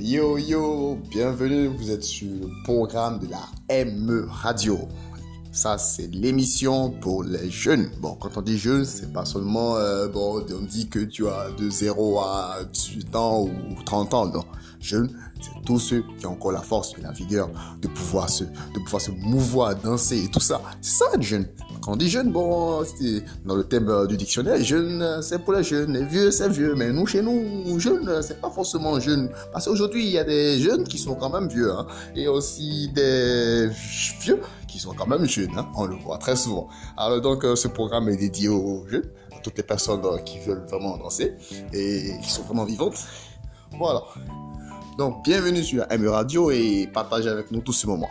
Yo yo, bienvenue, vous êtes sur le programme de la ME Radio. Ça, c'est l'émission pour les jeunes. Bon, quand on dit jeunes, c'est pas seulement, euh, bon, on dit que tu as de 0 à 18 ans ou 30 ans. Non, jeunes, c'est tous ceux qui ont encore la force et la vigueur de pouvoir se, de pouvoir se mouvoir, danser et tout ça. C'est ça être jeune. On dit jeune, bon, dans le thème euh, du dictionnaire, jeune, c'est pour les jeunes, et vieux, c'est vieux. Mais nous, chez nous, jeunes, c'est pas forcément jeune. Parce qu'aujourd'hui, il y a des jeunes qui sont quand même vieux, hein, et aussi des vieux qui sont quand même jeunes, hein, on le voit très souvent. Alors donc, euh, ce programme est dédié aux jeunes, à toutes les personnes euh, qui veulent vraiment danser et qui sont vraiment vivantes. Voilà. Donc, bienvenue sur ME Radio et partagez avec nous tous ces moments.